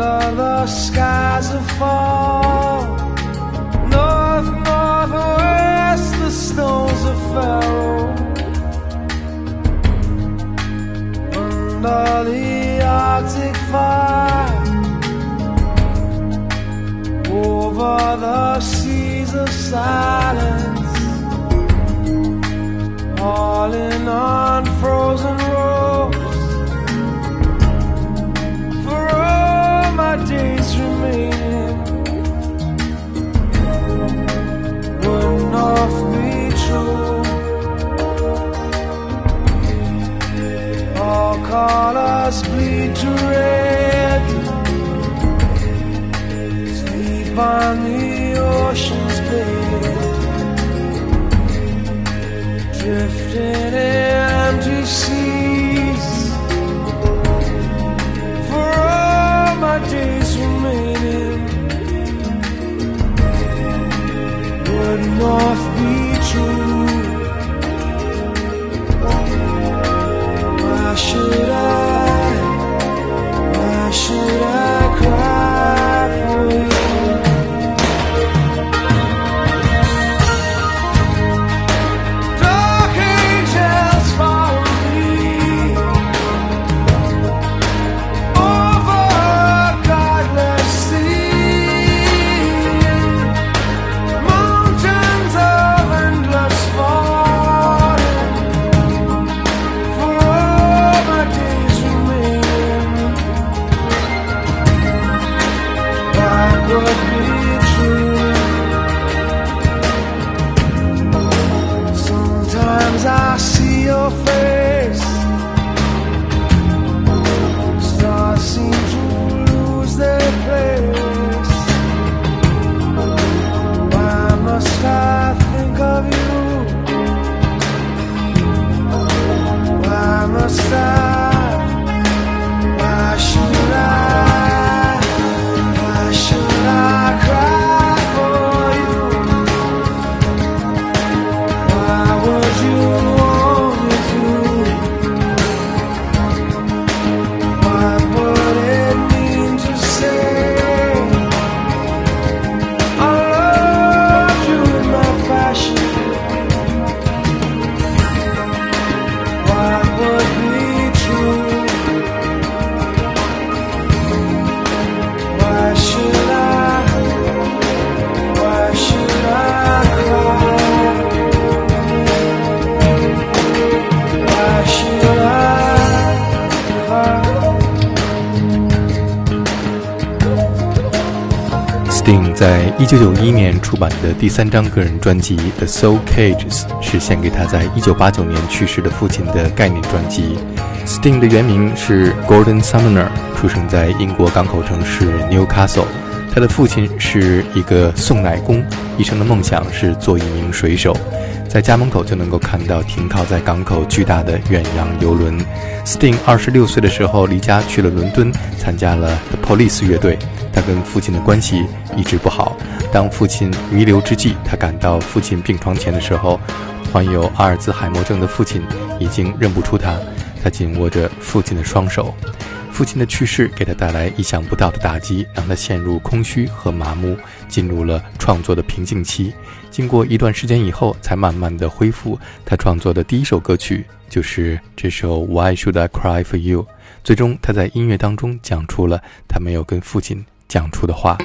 Under the skies of fall, north, northwest, the stones of Pharaoh, under the Arctic fire. Over the seas of silence, falling on frozen ropes. Colors bleed to red. Sleep on the ocean's bed, 一九九一年出版的第三张个人专辑《The Soul Cages》是献给他在一九八九年去世的父亲的概念专辑。Sting 的原名是 Gordon Sumner，出生在英国港口城市 Newcastle。他的父亲是一个送奶工，一生的梦想是做一名水手。在家门口就能够看到停靠在港口巨大的远洋游轮。Sting 二十六岁的时候离家去了伦敦，参加了 The Police 乐队。他跟父亲的关系一直不好。当父亲弥留之际，他赶到父亲病床前的时候，患有阿尔兹海默症的父亲已经认不出他。他紧握着父亲的双手。父亲的去世给他带来意想不到的打击，让他陷入空虚和麻木，进入了创作的瓶颈期。经过一段时间以后，才慢慢的恢复。他创作的第一首歌曲就是这首《Why Should I Cry for You》。最终，他在音乐当中讲出了他没有跟父亲讲出的话。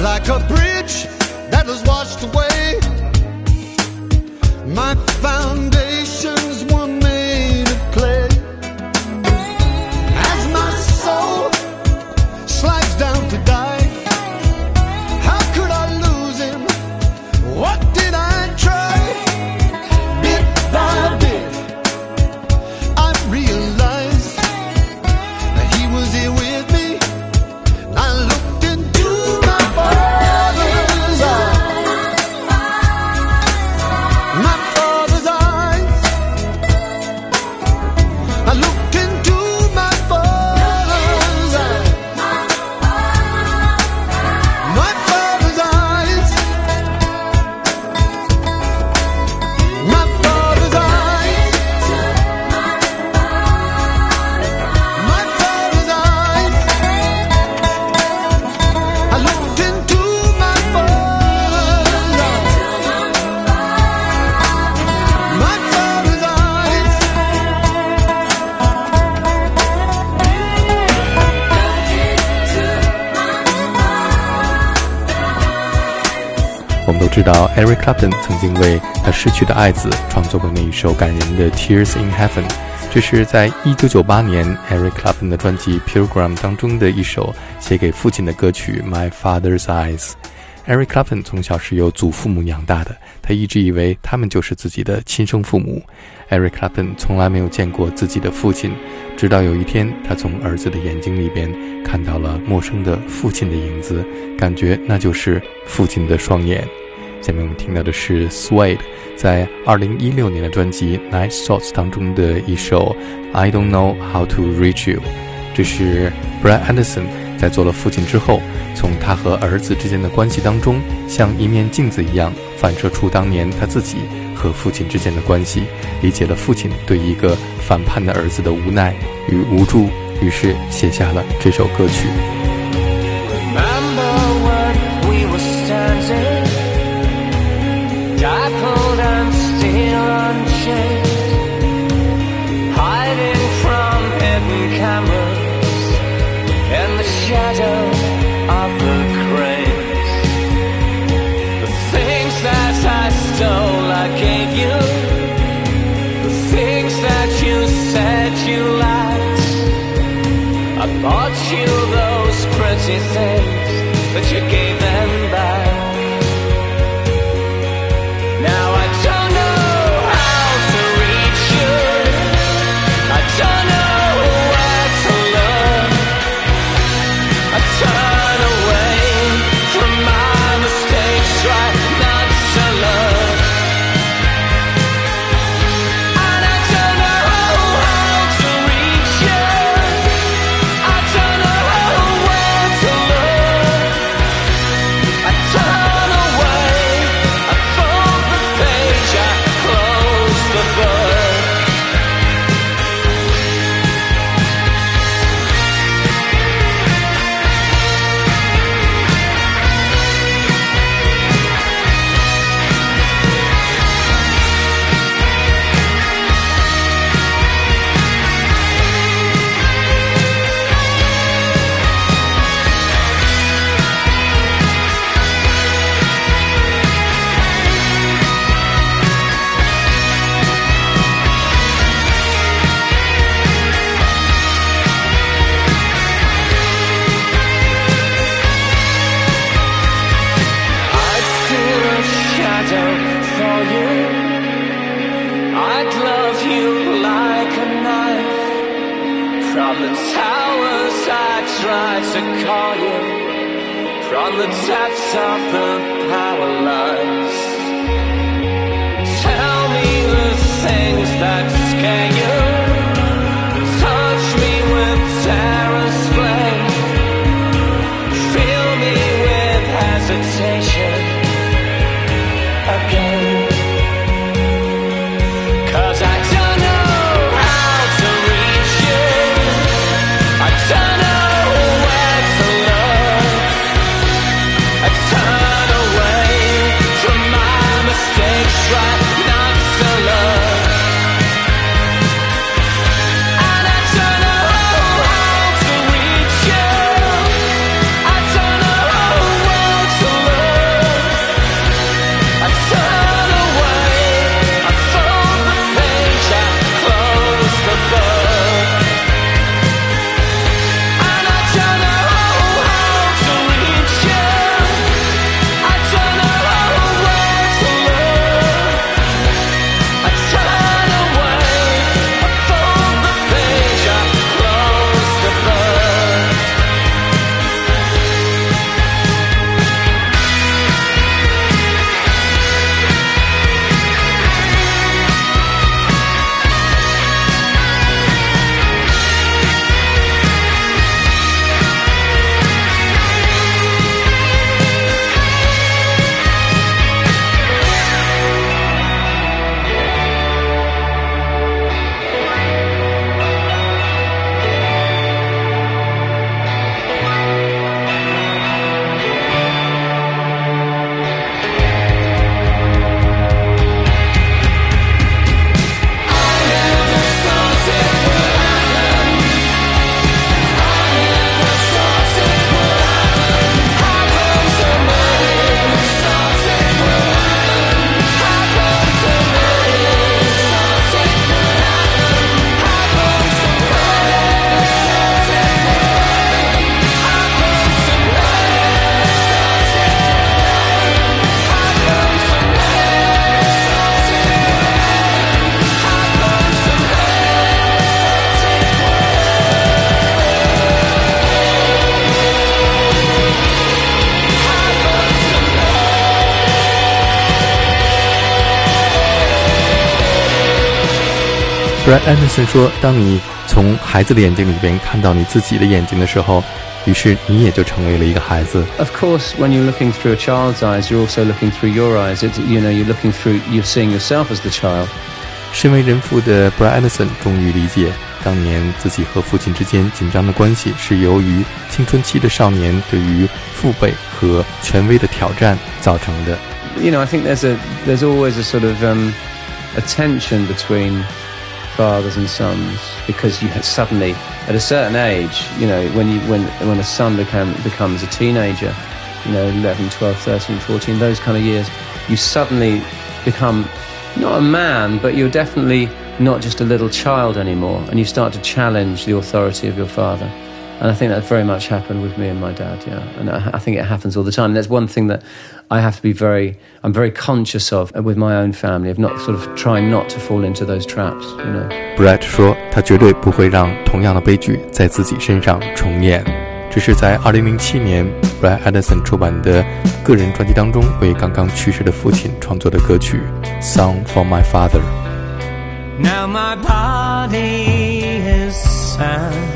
Like a bridge 到，Eric Clapton 曾经为他逝去的爱子创作过那一首感人的《Tears in Heaven》，这是在1998年 Eric Clapton 的专辑《Pilgrim》当中的一首写给父亲的歌曲《My Father's Eyes》。Eric Clapton 从小是由祖父母养大的，他一直以为他们就是自己的亲生父母。Eric Clapton 从来没有见过自己的父亲，直到有一天，他从儿子的眼睛里边看到了陌生的父亲的影子，感觉那就是父亲的双眼。下面我们听到的是 Suede 在2016年的专辑《Night Thoughts》当中的一首《I Don't Know How to Reach You》，这是 Brad Anderson 在做了父亲之后，从他和儿子之间的关系当中，像一面镜子一样反射出当年他自己和父亲之间的关系，理解了父亲对一个反叛的儿子的无奈与无助，于是写下了这首歌曲。gave you the things that you said you liked. I bought you those pretty things, but you gave them back. Brad Anderson 说：“当你从孩子的眼睛里边看到你自己的眼睛的时候，于是你也就成为了一个孩子。 Of course, when you're looking through a child's eyes, you're also looking through your eyes. It's, you know, you're looking through, you're seeing yourself as the child. 身为人父的 Brad Anderson 终于理解，当年自己和父亲之间紧张的关系是由于青春期的少年对于父辈和权威的挑战造成的。 You know, I think there's a there's always a sort of um, a tension between fathers and sons because you suddenly, at a certain age, you know, when you when when a son become becomes a teenager, you know, 11, 12, 13, 14, those kind of years, you suddenly become not a man, but you're definitely not just a little child anymore, and you start to challenge the authority of your father. And I think that very much happened with me and my dad, yeah. And I, I think it happens all the time. And that's one thing that I have to be very, I'm very conscious of with my own family, of not sort of trying not to fall into those traps, you know. Brett 说，他绝对不会让同样的悲剧在自己身上重演。这是在2007年 Brett Anderson 出版的个人专辑当中为刚刚去世的父亲创作的歌曲《Song for My Father》。 Now my body is sad.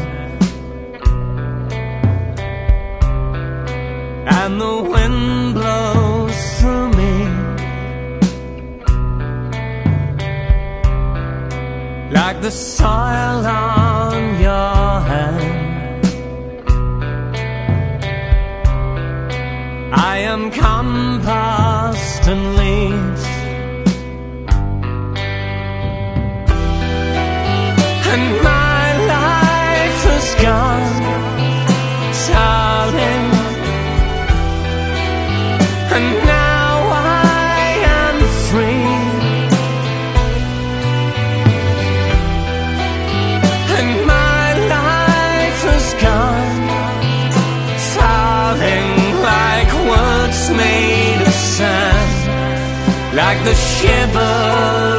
And the wind blows through me like the soil on your hand. I am compost and leaves. and my like the shivering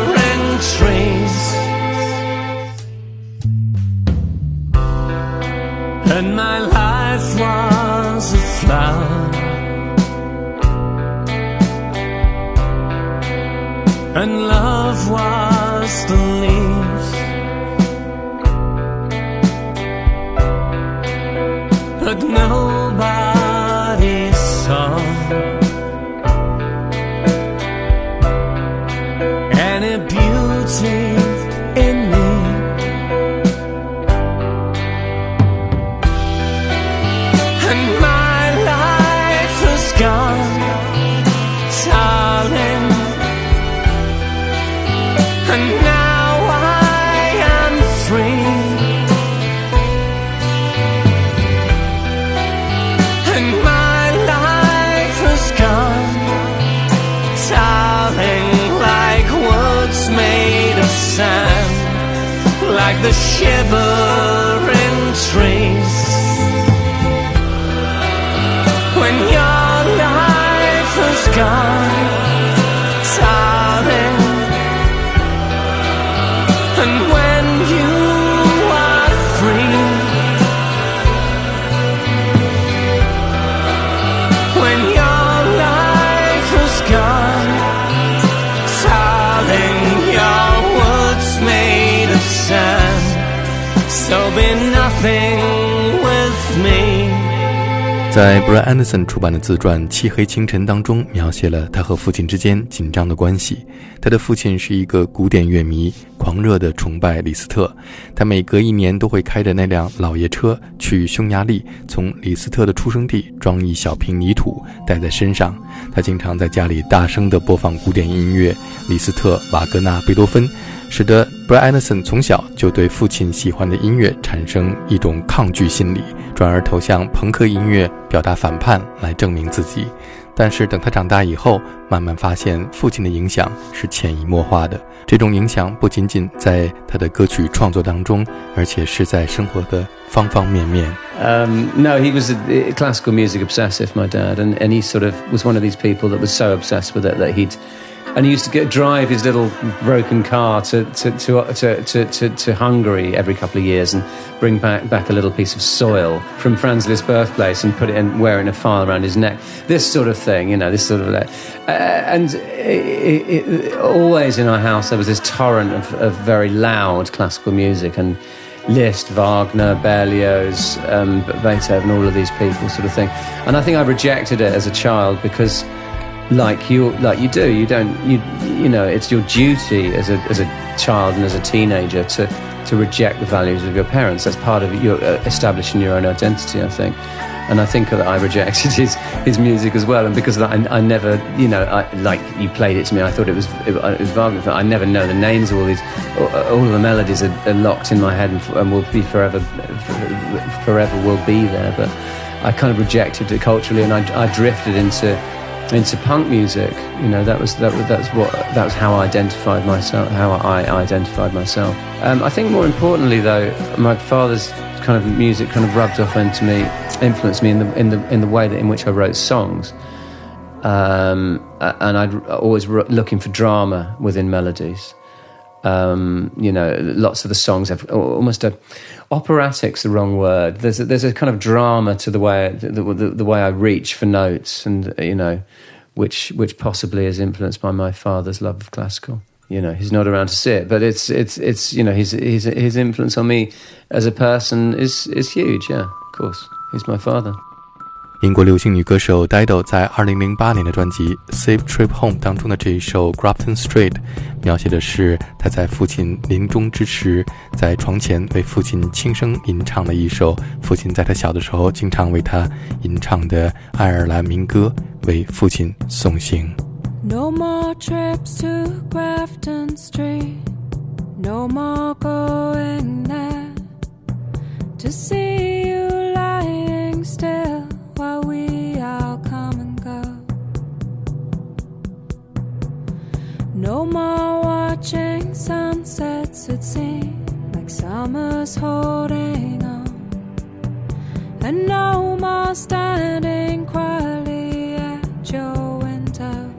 在 Brian Anderson 出版的自传《漆黑清晨》当中，描写了他和父亲之间紧张的关系。他的父亲是一个古典乐迷，狂热地崇拜李斯特。他每隔一年都会开着那辆老爷车去匈牙利，从李斯特的出生地装一小瓶泥土带在身上。他经常在家里大声地播放古典音乐，李斯特、瓦格纳、贝多芬，使得 Brian Anderson 从小就对父亲喜欢的音乐产生一种抗拒心理，转而投向朋克音乐，表达反叛来证明自己。但是等他长大以后，慢慢发现父亲的影响是潜移默化的。这种影响不仅仅在他的歌曲创作当中，而且是在生活的方方面面。Um, no, he was a, a classical music obsessive, my dad, and, and he sort of was one of these people that was so obsessed with it that he'd. And he used to get, drive his little broken car to, to, to, to, to, to, to Hungary every couple of years and bring back, back a little piece of soil from Franz Liszt's birthplace and put it in a file around his neck. This sort of thing, you know, this sort of. Uh, and it, it, always in our house there was this torrent of, of very loud classical music and Liszt, Wagner, Berlioz, um, Beethoven, all of these people, sort of thing. And I think I rejected it as a child because, like you, like you do, you don't, you, you know, it's your duty as a as a child and as a teenager to to reject the values of your parents. That's part of your uh, establishing your own identity, I think. And I think that I rejected his, his music as well. And because that, I, I never, you know, I, like you played it to me, I thought it was it, was Wagner. I never know the names of all these. All of the melodies are, are locked in my head and, and will be forever, forever will be there. But I kind of rejected it culturally, and I, I drifted into into punk music. You know, that was that that's what that was how I identified myself. How I identified myself. Um, I think more importantly, though, my father's kind of music kind of rubbed off into me, influenced me in the in the in the way that in which I wrote songs. Um, and I'd always looking for drama within melodies. Um, you know, lots of the songs have almost a operatic's the wrong word. There's a, there's a kind of drama to the way the, the, the, way I reach for notes, and you know, which which possibly is influenced by my father's love of classical. You know, he's not around to see it, but it's it's it's you know his his his influence on me as a person is is huge. Yeah, of course, he's my father. 英国流行女歌手 Dido 在2008年的专辑《Safe Trip Home》当中的这一首《Grafton Street》，描写的是她在父亲临终之时，在床前为父亲轻声吟唱的一首父亲在她小的时候经常为她吟唱的爱尔兰民歌，为父亲送行。No more trips to Grafton Street, no more going there to see you lying still. No more watching sunsets, it seems like summer's holding on. And no more standing quietly at your window.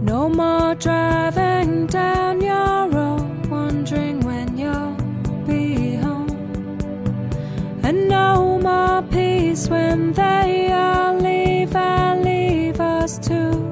No more driving down your road, wondering when you'll be home and no more peace when they leave us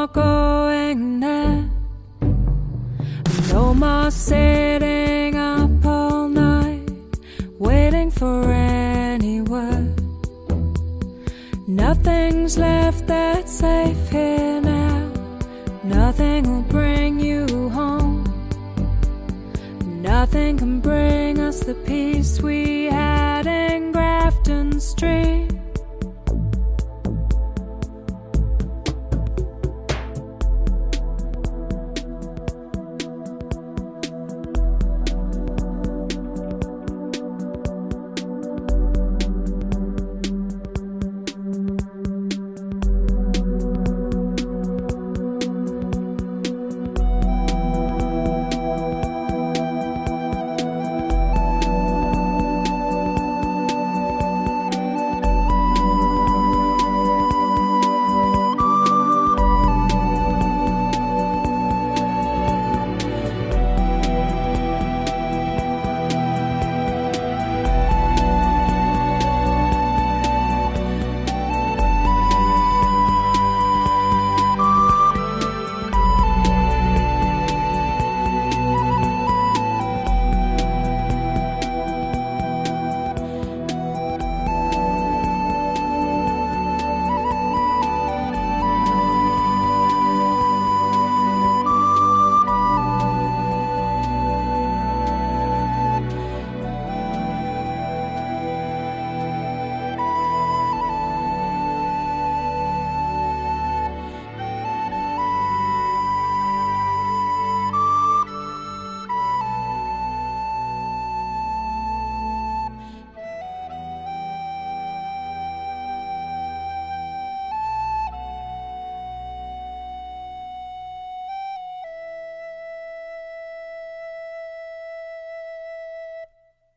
more going there. No more sitting up all night waiting for any word. Nothing's left that's safe here now. Nothing will bring you home. Nothing can bring us the peace we had in Grafton Street.